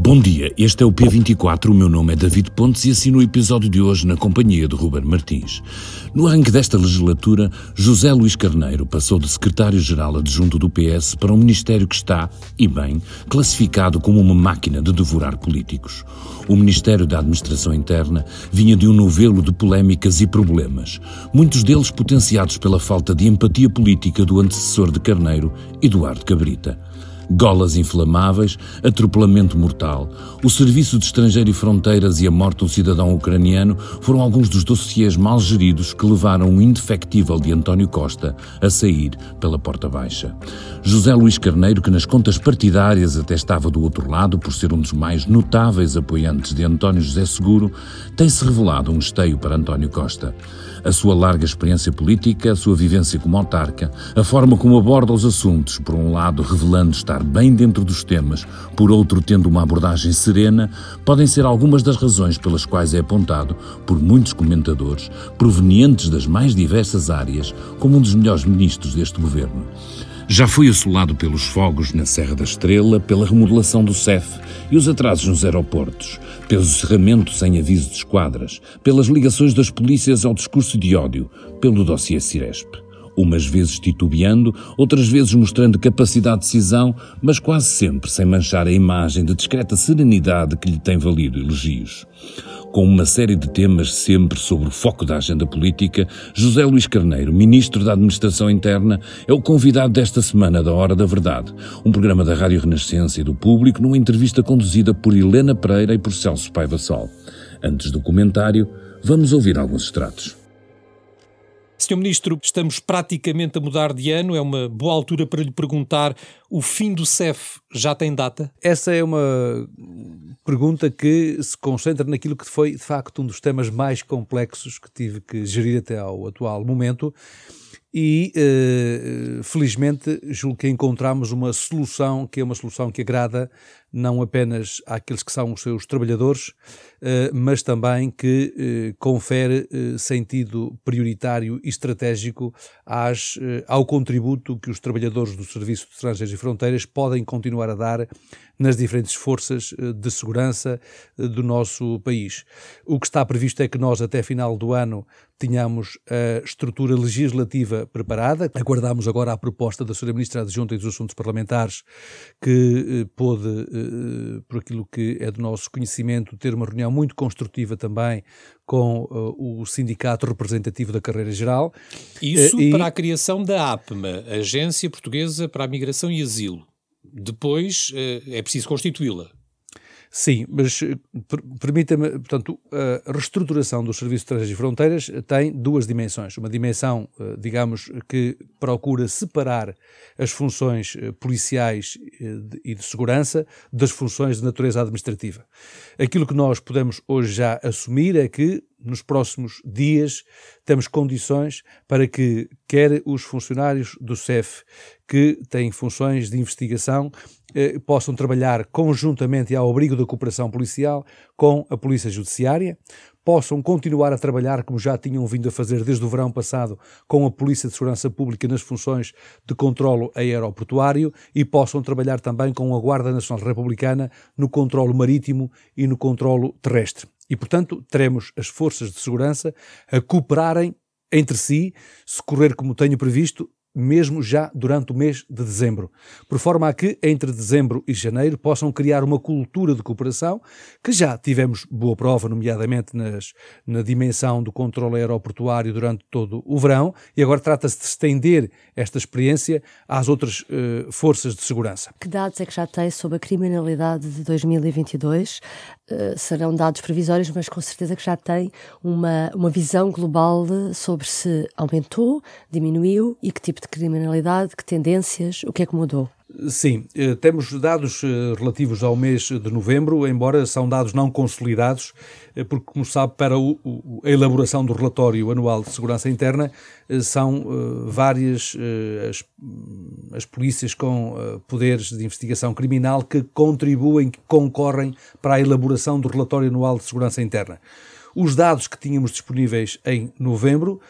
Bom dia, este é o P24, o meu nome é David Pontes e assino o episódio de hoje na companhia de Ruben Martins. No arranque desta legislatura, José Luís Carneiro passou de secretário-geral adjunto do PS para um ministério que está, e bem, classificado como uma máquina de devorar políticos. O Ministério da Administração Interna vinha de um novelo de polémicas e problemas, muitos deles potenciados pela falta de empatia política do antecessor de Carneiro, Eduardo Cabrita golas inflamáveis, atropelamento mortal, o Serviço de Estrangeiro e Fronteiras e a morte de um cidadão ucraniano foram alguns dos dossiês mal geridos que levaram o indefectível de António Costa a sair pela porta baixa. José Luís Carneiro, que nas contas partidárias até estava do outro lado por ser um dos mais notáveis apoiantes de António José Seguro, tem-se revelado um esteio para António Costa. A sua larga experiência política, a sua vivência como autarca, a forma como aborda os assuntos, por um lado revelando estar bem dentro dos temas, por outro tendo uma abordagem serena, podem ser algumas das razões pelas quais é apontado, por muitos comentadores, provenientes das mais diversas áreas, como um dos melhores ministros deste governo. Já foi assolado pelos fogos na Serra da Estrela, pela remodelação do CEF e os atrasos nos aeroportos, pelo cerramento sem aviso de esquadras, pelas ligações das polícias ao discurso de ódio, pelo dossiê Ciresp. Umas vezes titubeando, outras vezes mostrando capacidade de decisão, mas quase sempre sem manchar a imagem de discreta serenidade que lhe tem valido elogios com uma série de temas sempre sobre o foco da agenda política, José Luís Carneiro, Ministro da Administração Interna, é o convidado desta semana da Hora da Verdade, um programa da Rádio Renascença e do Público numa entrevista conduzida por Helena Pereira e por Celso Paiva Sol. Antes do comentário, vamos ouvir alguns extratos. Sr. Ministro, estamos praticamente a mudar de ano, é uma boa altura para lhe perguntar: o fim do CEF já tem data? Essa é uma pergunta que se concentra naquilo que foi, de facto, um dos temas mais complexos que tive que gerir até ao atual momento. E uh, felizmente julgo que encontramos uma solução que é uma solução que agrada não apenas àqueles que são os seus trabalhadores, eh, mas também que eh, confere eh, sentido prioritário e estratégico às, ao contributo que os trabalhadores do Serviço de Estrangeiros e Fronteiras podem continuar a dar nas diferentes forças de segurança do nosso país. O que está previsto é que nós, até final do ano, tenhamos a estrutura legislativa preparada. Aguardamos agora a proposta da Sra. Ministra Adjunta dos Assuntos Parlamentares, que pôde eh, por aquilo que é do nosso conhecimento, ter uma reunião muito construtiva também com uh, o Sindicato Representativo da Carreira Geral. Isso uh, para a criação da APMA, Agência Portuguesa para a Migração e Asilo. Depois uh, é preciso constituí-la. Sim, mas eh, permita-me, portanto, a reestruturação dos serviços de estrangeiros e fronteiras tem duas dimensões. Uma dimensão, eh, digamos, que procura separar as funções eh, policiais e de segurança das funções de natureza administrativa. Aquilo que nós podemos hoje já assumir é que nos próximos dias temos condições para que quer os funcionários do CEF que têm funções de investigação eh, possam trabalhar conjuntamente ao abrigo da cooperação policial com a Polícia Judiciária, possam continuar a trabalhar como já tinham vindo a fazer desde o verão passado com a Polícia de Segurança Pública nas funções de controlo aeroportuário e possam trabalhar também com a Guarda Nacional Republicana no controlo marítimo e no controlo terrestre. E, portanto, teremos as forças de segurança a cooperarem entre si, se correr como tenho previsto, mesmo já durante o mês de dezembro, por forma a que entre dezembro e janeiro possam criar uma cultura de cooperação que já tivemos boa prova, nomeadamente nas, na dimensão do controle aeroportuário durante todo o verão, e agora trata-se de estender esta experiência às outras uh, forças de segurança. Que dados é que já tem sobre a criminalidade de 2022? Uh, serão dados provisórios, mas com certeza que já tem uma, uma visão global sobre se aumentou, diminuiu e que tipo de criminalidade, que tendências, o que é que mudou? Sim, eh, temos dados eh, relativos ao mês de novembro, embora são dados não consolidados, eh, porque, como sabe, para a elaboração do relatório anual de segurança interna são várias as, as polícias com poderes de investigação criminal que contribuem, que concorrem para a elaboração do relatório anual de segurança interna. Os dados que tínhamos disponíveis em novembro,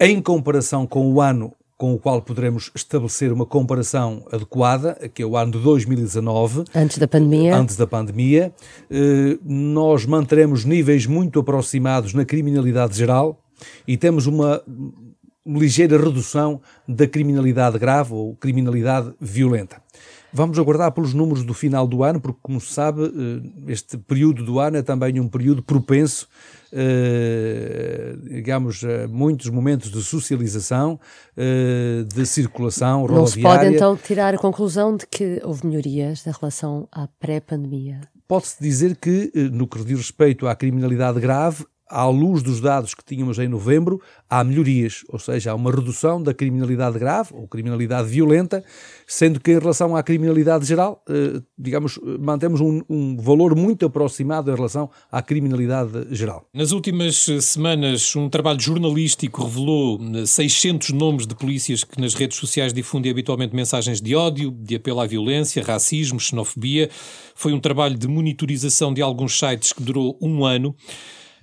em comparação com o ano com o qual poderemos estabelecer uma comparação adequada, que é o ano de 2019. Antes da pandemia. Antes da pandemia. Eh, nós manteremos níveis muito aproximados na criminalidade geral e temos uma ligeira redução da criminalidade grave ou criminalidade violenta. Vamos aguardar pelos números do final do ano, porque, como se sabe, eh, este período do ano é também um período propenso, eh, digamos, a muitos momentos de socialização, eh, de circulação rodoviária. Não se pode, então, tirar a conclusão de que houve melhorias em relação à pré-pandemia? Pode-se dizer que, no que diz respeito à criminalidade grave, à luz dos dados que tínhamos em novembro, há melhorias, ou seja, há uma redução da criminalidade grave ou criminalidade violenta, sendo que em relação à criminalidade geral, eh, digamos, mantemos um, um, valor muito aproximado em relação à criminalidade geral. Nas últimas semanas, um trabalho jornalístico revelou 600 nomes de polícias que nas redes sociais difundem habitualmente mensagens de ódio, de apelo à violência, racismo, xenofobia. Foi um trabalho de monitorização de alguns sites que durou um ano.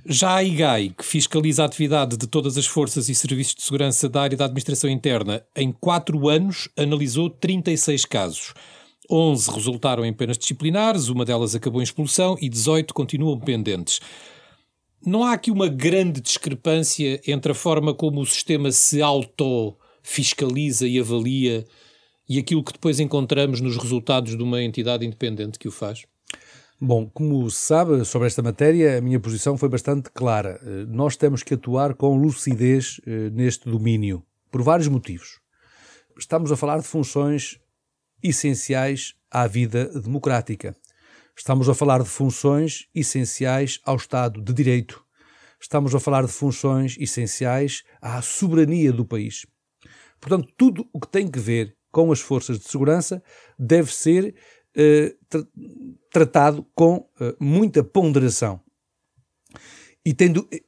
Já a IGAI, que fiscaliza a atividade de todas as forças e serviços de segurança da área da administração interna, em quatro anos analisou 36 casos. 11 resultaram em penas disciplinares, uma delas acabou em expulsão e 18 continuam pendentes. Não há aqui uma grande discrepância entre a forma como o sistema se auto-fiscaliza e avalia e aquilo que depois encontramos nos resultados de uma entidade independente que o faz? Bom, como sabe sobre esta matéria, a minha posição foi bastante clara. Eh, nós temos que atuar com lucidez eh, neste domínio, por vários motivos. Estamos a falar de funções essenciais à vida democrática. Estamos a falar de funções essenciais ao Estado de Direito. Estamos a falar de funções essenciais à soberania do país. Portanto, tudo o que tem que ver com as forças de segurança deve ser tra tratado com uh, muita ponderação. E tendo eh,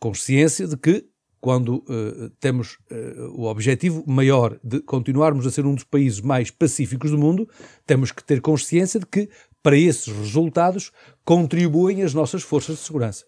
consciência de que quando uh, temos uh, o objetivo maior de continuarmos a ser um dos países mais pacíficos do mundo, temos que ter consciência de que para esses resultados contribuem as nossas forças de segurança.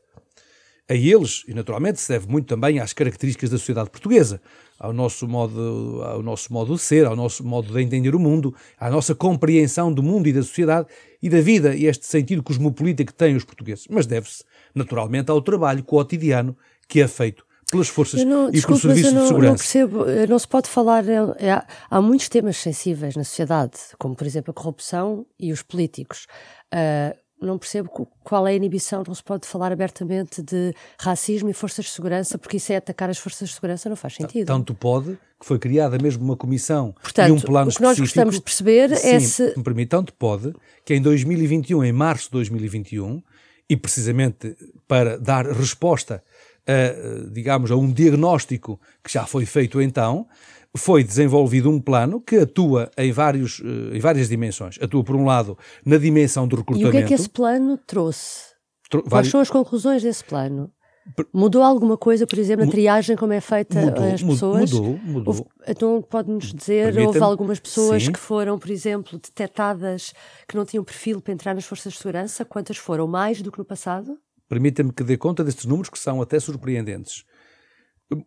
A eles, e naturalmente se deve muito também às características da sociedade portuguesa, ao nosso modo, ao nosso modo de ser, ao nosso modo de entender o mundo, à nossa compreensão do mundo e da sociedade e da vida e este sentido cosmopolita que têm os portugueses. Mas deve-se, naturalmente, ao trabalho cotidiano que é feito pelas forças não, e desculpe, pelos serviços não, de segurança. Não percebo, não se pode falar. É, é, há muitos temas sensíveis na sociedade, como por exemplo a corrupção e os políticos. Uh, não percebo qual é a inibição, não se pode falar abertamente de racismo e forças de segurança, porque isso é atacar as forças de segurança, não faz sentido. Tanto pode que foi criada mesmo uma comissão Portanto, e um plano específico. o que nós gostamos de perceber sim, é se... me permite, tanto pode que em 2021, em março de 2021, e precisamente para dar resposta a, digamos, a um diagnóstico que já foi feito então, foi desenvolvido um plano que atua em, vários, eh, em várias dimensões. Atua, por um lado, na dimensão do recrutamento. E o que é que esse plano trouxe? Tro Quais são as conclusões desse plano? Mudou alguma coisa, por exemplo, a triagem como é feita mudou, as pessoas? Mudou, mudou. Houve, então pode-nos dizer, houve algumas pessoas sim. que foram, por exemplo, detectadas que não tinham perfil para entrar nas forças de segurança? Quantas foram? Mais do que no passado? Permita-me que dê conta destes números que são até surpreendentes.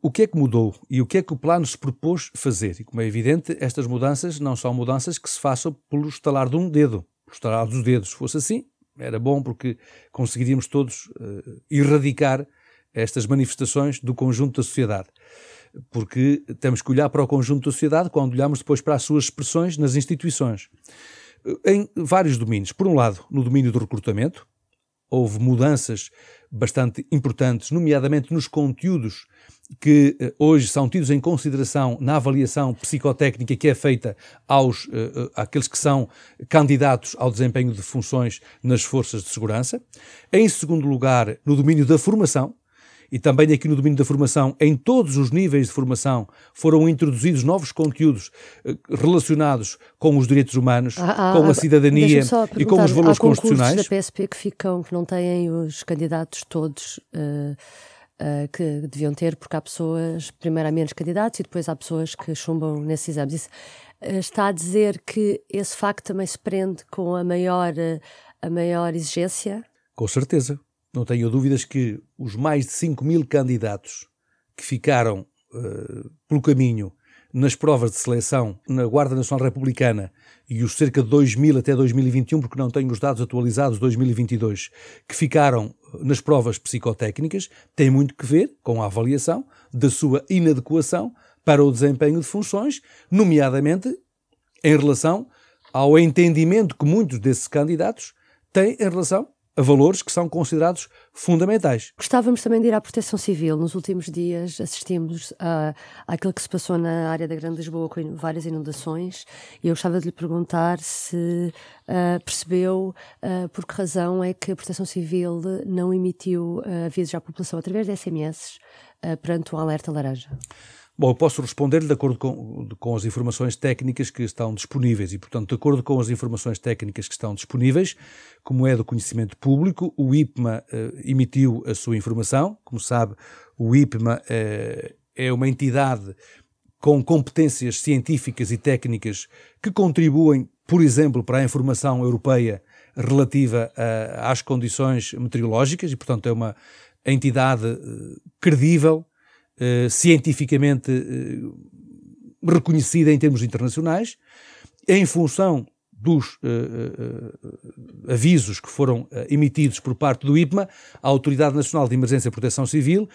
O que é que mudou e o que é que o plano se propôs fazer? E como é evidente, estas mudanças não são mudanças que se façam pelo estalar de um dedo. Pelo estalar dos dedos, se fosse assim, era bom porque conseguiríamos todos uh, erradicar estas manifestações do conjunto da sociedade. Porque temos que olhar para o conjunto da sociedade quando olhamos depois para as suas expressões nas instituições. Em vários domínios. Por um lado, no domínio do recrutamento, houve mudanças bastante importantes, nomeadamente nos conteúdos que uh, hoje são tidos em consideração na avaliação psicotécnica que é feita aos uh, àqueles que são candidatos ao desempenho de funções nas forças de segurança. Em segundo lugar, no domínio da formação, e também aqui no domínio da formação, em todos os níveis de formação, foram introduzidos novos conteúdos relacionados com os direitos humanos, ah, ah, com a cidadania e com os valores há constitucionais. da PSP que ficam, que não têm os candidatos todos. Uh uh, que deviam ter, porque há pessoas, primeiro há menos candidatos e depois há pessoas que chumbam nesses exames. Isso, uh, está a dizer que esse facto também se prende com a maior, a maior exigência? Com certeza. Não tenho dúvidas que os mais de 5 mil candidatos que ficaram pelo caminho nas provas de seleção na Guarda Nacional Republicana e os cerca de 2 mil até 2021, porque não tenho os dados atualizados 2022, que ficaram nas provas psicotécnicas, tem muito que ver com a avaliação da sua inadequação para o desempenho de funções, nomeadamente em relação ao entendimento que muitos desses candidatos têm em relação a valores que são considerados fundamentais. Gostávamos também de ir à proteção civil. Nos últimos dias assistimos a, àquilo que se passou na área da Grande Lisboa com várias inundações e eu gostava de lhe perguntar se uh, percebeu uh, por que razão é que a proteção civil não emitiu uh, avisos à população através de SMS perante o um alerta laranja. Bom, eu posso responder de acordo com, com as informações técnicas que estão disponíveis e, portanto, de acordo com as informações técnicas que estão disponíveis, como é do conhecimento público, o IPMA eh, emitiu a sua informação. Como sabe, o IPMA eh, é uma entidade com competências científicas e técnicas que contribuem, por exemplo, para a informação europeia relativa a, às condições meteorológicas e, portanto, é uma entidade eh, credível eh, cientificamente uh, reconhecida em termos internacionais, em função dos uh, avisos que foram emitidos por parte do IPMA, a Autoridade Nacional de Emergência e Proteção Civil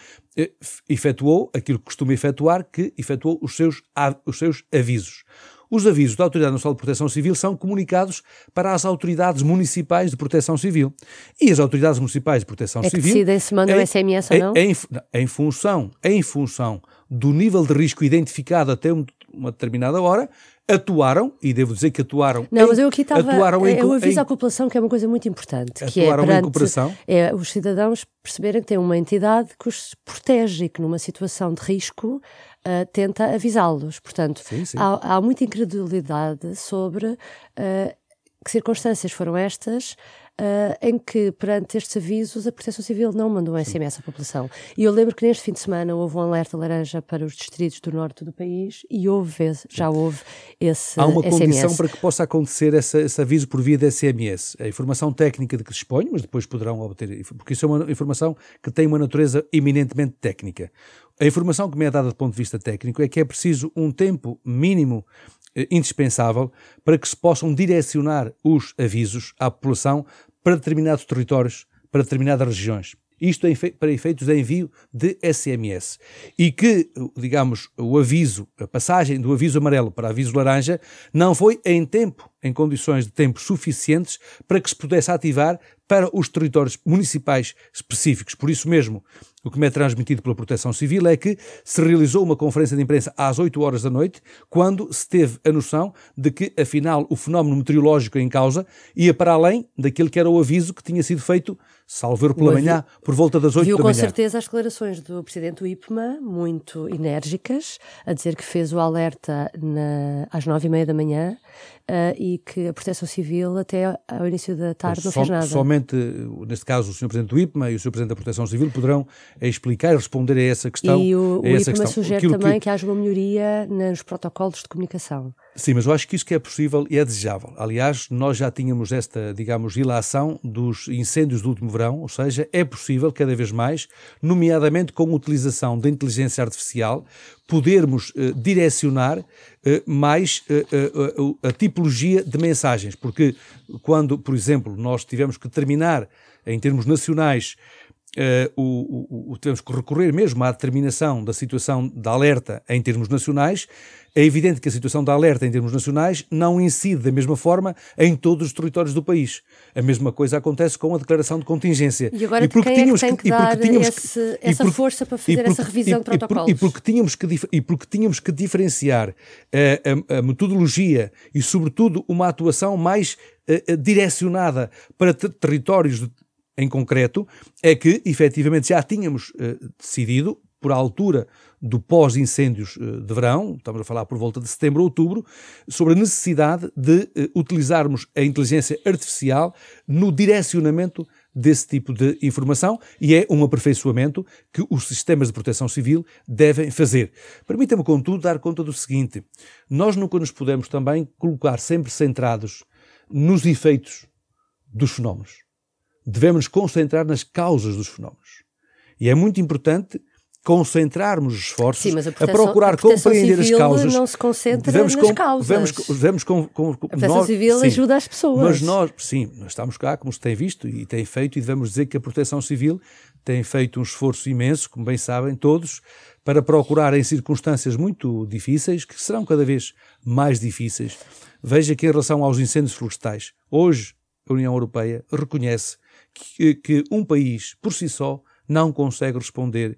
efetuou aquilo que costuma efetuar, que efetuou os seus, os seus avisos. Os avisos da Autoridade Nacional de Proteção Civil são comunicados para as autoridades municipais de proteção civil. E as autoridades municipais de proteção é civil. Decidem se mandam em, SMS ou não? Em, em, função, em função do nível de risco identificado até uma determinada hora, atuaram, e devo dizer que atuaram. Não, em, mas eu aqui estava. Atuaram em, eu aviso em, à população que é uma coisa muito importante. Que é, perante, em cooperação. É os cidadãos perceberem que tem uma entidade que os protege e que numa situação de risco uh, tenta avisá-los. Portanto, sim, sim. Há, há, muita incredulidade sobre uh, que circunstâncias foram estas uh, em que, perante estes avisos, a Proteção Civil não mandou um SMS à população. E eu lembro que neste fim de semana houve um alerta laranja para os distritos do norte do país e houve, já houve esse Há uma SMS. condição para que possa acontecer essa, esse aviso por via de SMS. A informação técnica de que dispõe, mas depois poderão obter, porque isso é uma informação que tem uma natureza eminentemente técnica. A informação que me é dada do ponto de vista técnico é que é preciso um tempo mínimo eh, indispensável para que se possam direcionar os avisos à população para determinados territórios, para determinadas regiões. Isto é para efeitos de envio de SMS. E que, digamos, o aviso, a passagem do aviso amarelo para aviso laranja, não foi em tempo, em condições de tempo suficientes para que se pudesse ativar para os territórios municipais específicos. Por isso mesmo, o que me é transmitido pela Proteção Civil é que se realizou uma conferência de imprensa às 8 horas da noite, quando se teve a noção de que, afinal, o fenómeno meteorológico em causa ia para além daquele que era o aviso que tinha sido feito, salvo pela manhã, por volta das 8 Viu da manhã. com certeza as declarações do Presidente do IPMA, muito enérgicas, a dizer que fez o alerta na, às 9 e meia da manhã uh, e que a Proteção Civil até ao início da tarde não fez nada. Somente, neste caso, o Sr. Presidente do IPMA e o Sr. Presidente da Proteção Civil poderão explicar e responder a essa questão. E o, o IPMA questão. sugere Aquilo também que... que haja uma melhoria nos protocolos de comunicação. Sim, mas eu acho que isso que é possível e é desejável. Aliás, nós já tínhamos esta, digamos, ilação dos incêndios do último verão, ou seja, é possível cada vez mais, nomeadamente com a utilização da inteligência artificial, podermos uh, direcionar mais uh, a tipologia de mensagens. Porque quando, por exemplo, nós tivemos que terminar em termos nacionais Uh, o, o, o, tivemos que recorrer mesmo à determinação da situação de alerta em termos nacionais, é evidente que a situação de alerta em termos nacionais não incide da mesma forma em todos os territórios do país. A mesma coisa acontece com a declaração de contingência. E agora e porque tínhamos é que que, tínhamos esse, que, essa força para fazer porque, essa revisão de protocolos? E, porque tínhamos que, e porque tínhamos que diferenciar a, eh, a, a metodologia e, sobretudo, uma atuação mais eh, direcionada para territórios de em concreto, é que efetivamente já tínhamos uh, decidido, por altura do pós-incêndios uh, de verão, estamos a falar por volta de setembro, outubro, sobre a necessidade de uh, utilizarmos a inteligência artificial no direcionamento desse tipo de informação e é um aperfeiçoamento que os sistemas de proteção civil devem fazer. Permita-me, contudo, dar conta do seguinte: nós nunca nos podemos também colocar sempre centrados nos efeitos dos fenómenos devemos nos concentrar nas causas dos fenómenos. E é muito importante concentrarmos esforços Sim, a, a, procurar a compreender as causas. não se concentra devemos nas com, causas. Devemos, devemos com, com, a proteção nós, civil sim, ajuda as pessoas. Mas nós, sim, nós estamos cá, como se tem visto e tem feito, e devemos dizer que a proteção civil tem feito um esforço imenso, como bem sabem todos, para procurar em circunstâncias muito difíceis, que serão cada vez mais difíceis. Veja que em relação aos incêndios florestais, hoje a União Europeia reconhece que, que um país, por si só, não consegue responder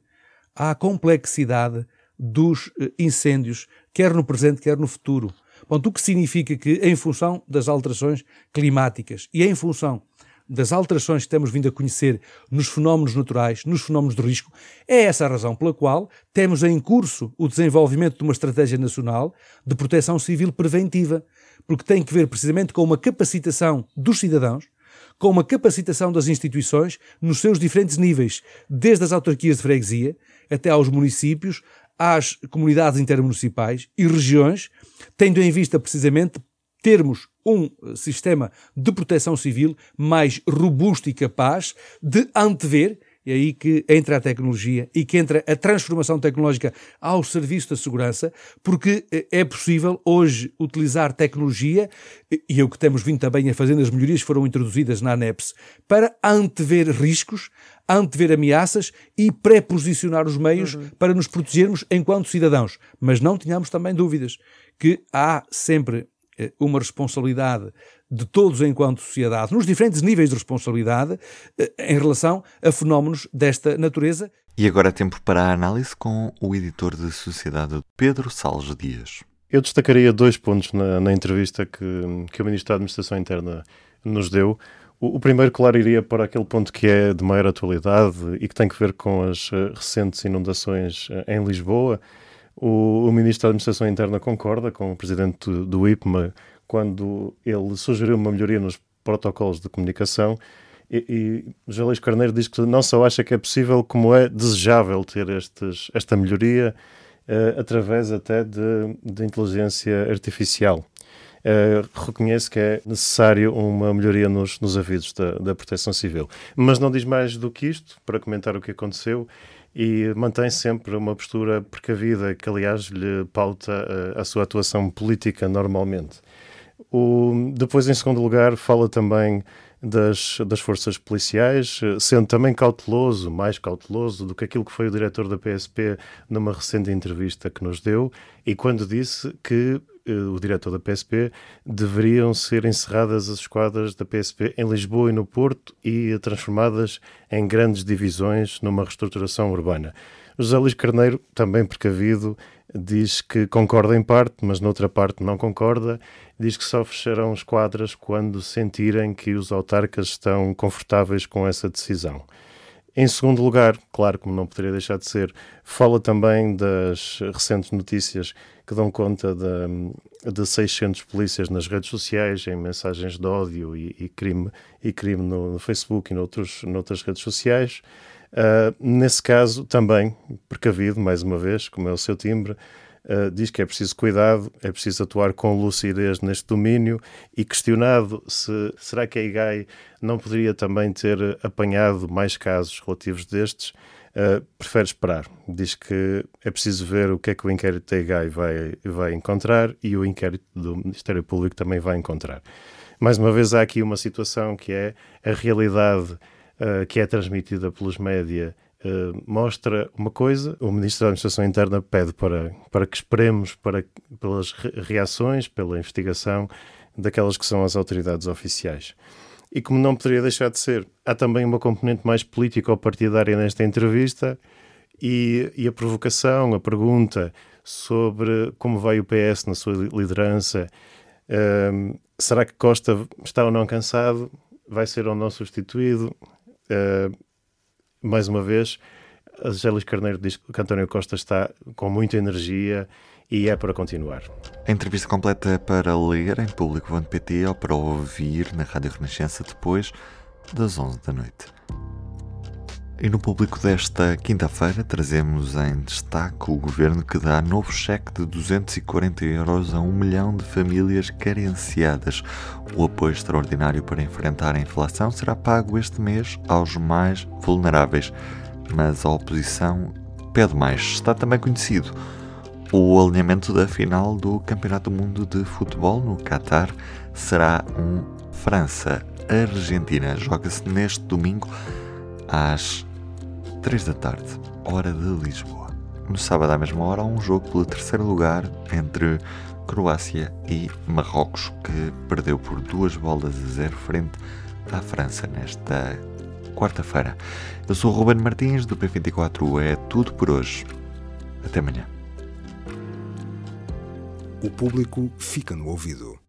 à complexidade dos eh, incêndios, quer no presente, quer no futuro. Bom, o que significa que, em função das alterações climáticas e em função das alterações que temos vindo a conhecer nos fenómenos naturais, nos fenómenos de risco, é essa a razão pela qual temos em curso o desenvolvimento de uma estratégia nacional de proteção civil preventiva, porque tem que ver precisamente com uma capacitação dos cidadãos, com uma capacitação das instituições nos seus diferentes níveis, desde as autarquias de freguesia até aos municípios, às comunidades intermunicipais e regiões, tendo em vista precisamente termos um sistema de proteção civil mais robusto e capaz de antever é aí que entra a tecnologia e que entra a transformação tecnológica ao serviço da segurança, porque eh, é possível hoje utilizar tecnologia, e é o que temos vindo também a fazer nas melhorias que foram introduzidas na ANEPS, para antever riscos, antever ameaças e pré-posicionar os meios uhum. para nos protegermos enquanto cidadãos. Mas não tenhamos também dúvidas que há sempre eh, uma responsabilidade de todos enquanto sociedade, nos diferentes níveis de responsabilidade, eh, em relação a fenómenos desta natureza. E agora é tempo para a análise com o editor de Sociedade, Pedro Salles Dias. Eu destacaria dois pontos na, na entrevista que, que o Ministro da Administração Interna nos deu. O, o, primeiro, claro, iria para aquele ponto que é de maior atualidade e que tem que ver com as uh, recentes inundações uh, em Lisboa. O, o, Ministro da Administração Interna concorda com o Presidente do, do IPMA quando ele sugeriu uma melhoria nos protocolos de comunicação e, e José Luís Carneiro diz que não só acha que é possível, como é desejável ter estes, esta melhoria uh, através até de, de inteligência artificial. Uh, reconhece que é necessário uma melhoria nos, nos avisos da, da Proteção Civil. Mas não diz mais do que isto para comentar o que aconteceu e mantém sempre uma postura precavida, que aliás lhe pauta eh, a sua atuação política normalmente. O, depois, em segundo lugar, fala também das, das forças policiais, sendo também cauteloso, mais cauteloso do que aquilo que foi o diretor da PSP numa recente entrevista que nos deu, e quando disse que eh, o diretor da PSP deveriam ser encerradas as esquadras da PSP em Lisboa e no Porto e transformadas em grandes divisões numa reestruturação urbana. José Luís Carneiro, também precavido, diz que concorda em parte, mas noutra parte não concorda. Diz que só fecharão esquadras quando sentirem que os autarcas estão confortáveis com essa decisão. Em segundo lugar, claro, como não poderia deixar de ser, fala também das recentes notícias que dão conta de, de 600 polícias nas redes sociais, em mensagens de ódio e, e crime, e crime no, no Facebook e noutros, noutras redes sociais. Uh, nesse caso, também, precavido, mais uma vez, como é o seu timbre, uh, diz que é preciso cuidado, é preciso atuar com lucidez neste domínio e questionado se será que a IGAI não poderia também ter apanhado mais casos relativos destes, uh, prefere esperar. Diz que é preciso ver o que é que o inquérito da IGAI vai, vai encontrar e o inquérito do Ministério Público também vai encontrar. Mais uma vez, há aqui uma situação que é a realidade uh, que é transmitida pelos média uh, mostra uma coisa, o Ministro da Administração Interna pede para, para que esperemos para, pelas reações, pela investigação daquelas que são as autoridades oficiais. E como não poderia deixar de ser, há também uma componente mais política ou partidária nesta entrevista e, e a provocação, a pergunta sobre como vai o PS na sua liderança. Uh, será que Costa está ou não cansado? Vai ser ou não substituído? Uh, mais uma vez, a Gélis Carneiro diz que António Costa está com muita energia e é para continuar. A entrevista completa é para ler em público.pt ou para ouvir na Rádio Renascença depois das 11 da noite. E no público desta quinta-feira trazemos em destaque o governo que dá novo cheque de 240 euros a um milhão de famílias carenciadas. O apoio extraordinário para enfrentar a inflação será pago este mês aos mais vulneráveis, mas a oposição pede mais. Está também conhecido o alinhamento da final do Campeonato do Mundo de Futebol no Qatar será um França-Argentina. Joga-se neste domingo às 3 da tarde, hora de Lisboa. No sábado, à mesma hora, há um jogo pelo terceiro lugar entre Croácia e Marrocos, que perdeu por duas bolas a zero frente à França nesta quarta-feira. Eu sou o Ruben Martins, do P24. É tudo por hoje. Até amanhã. O público fica no ouvido.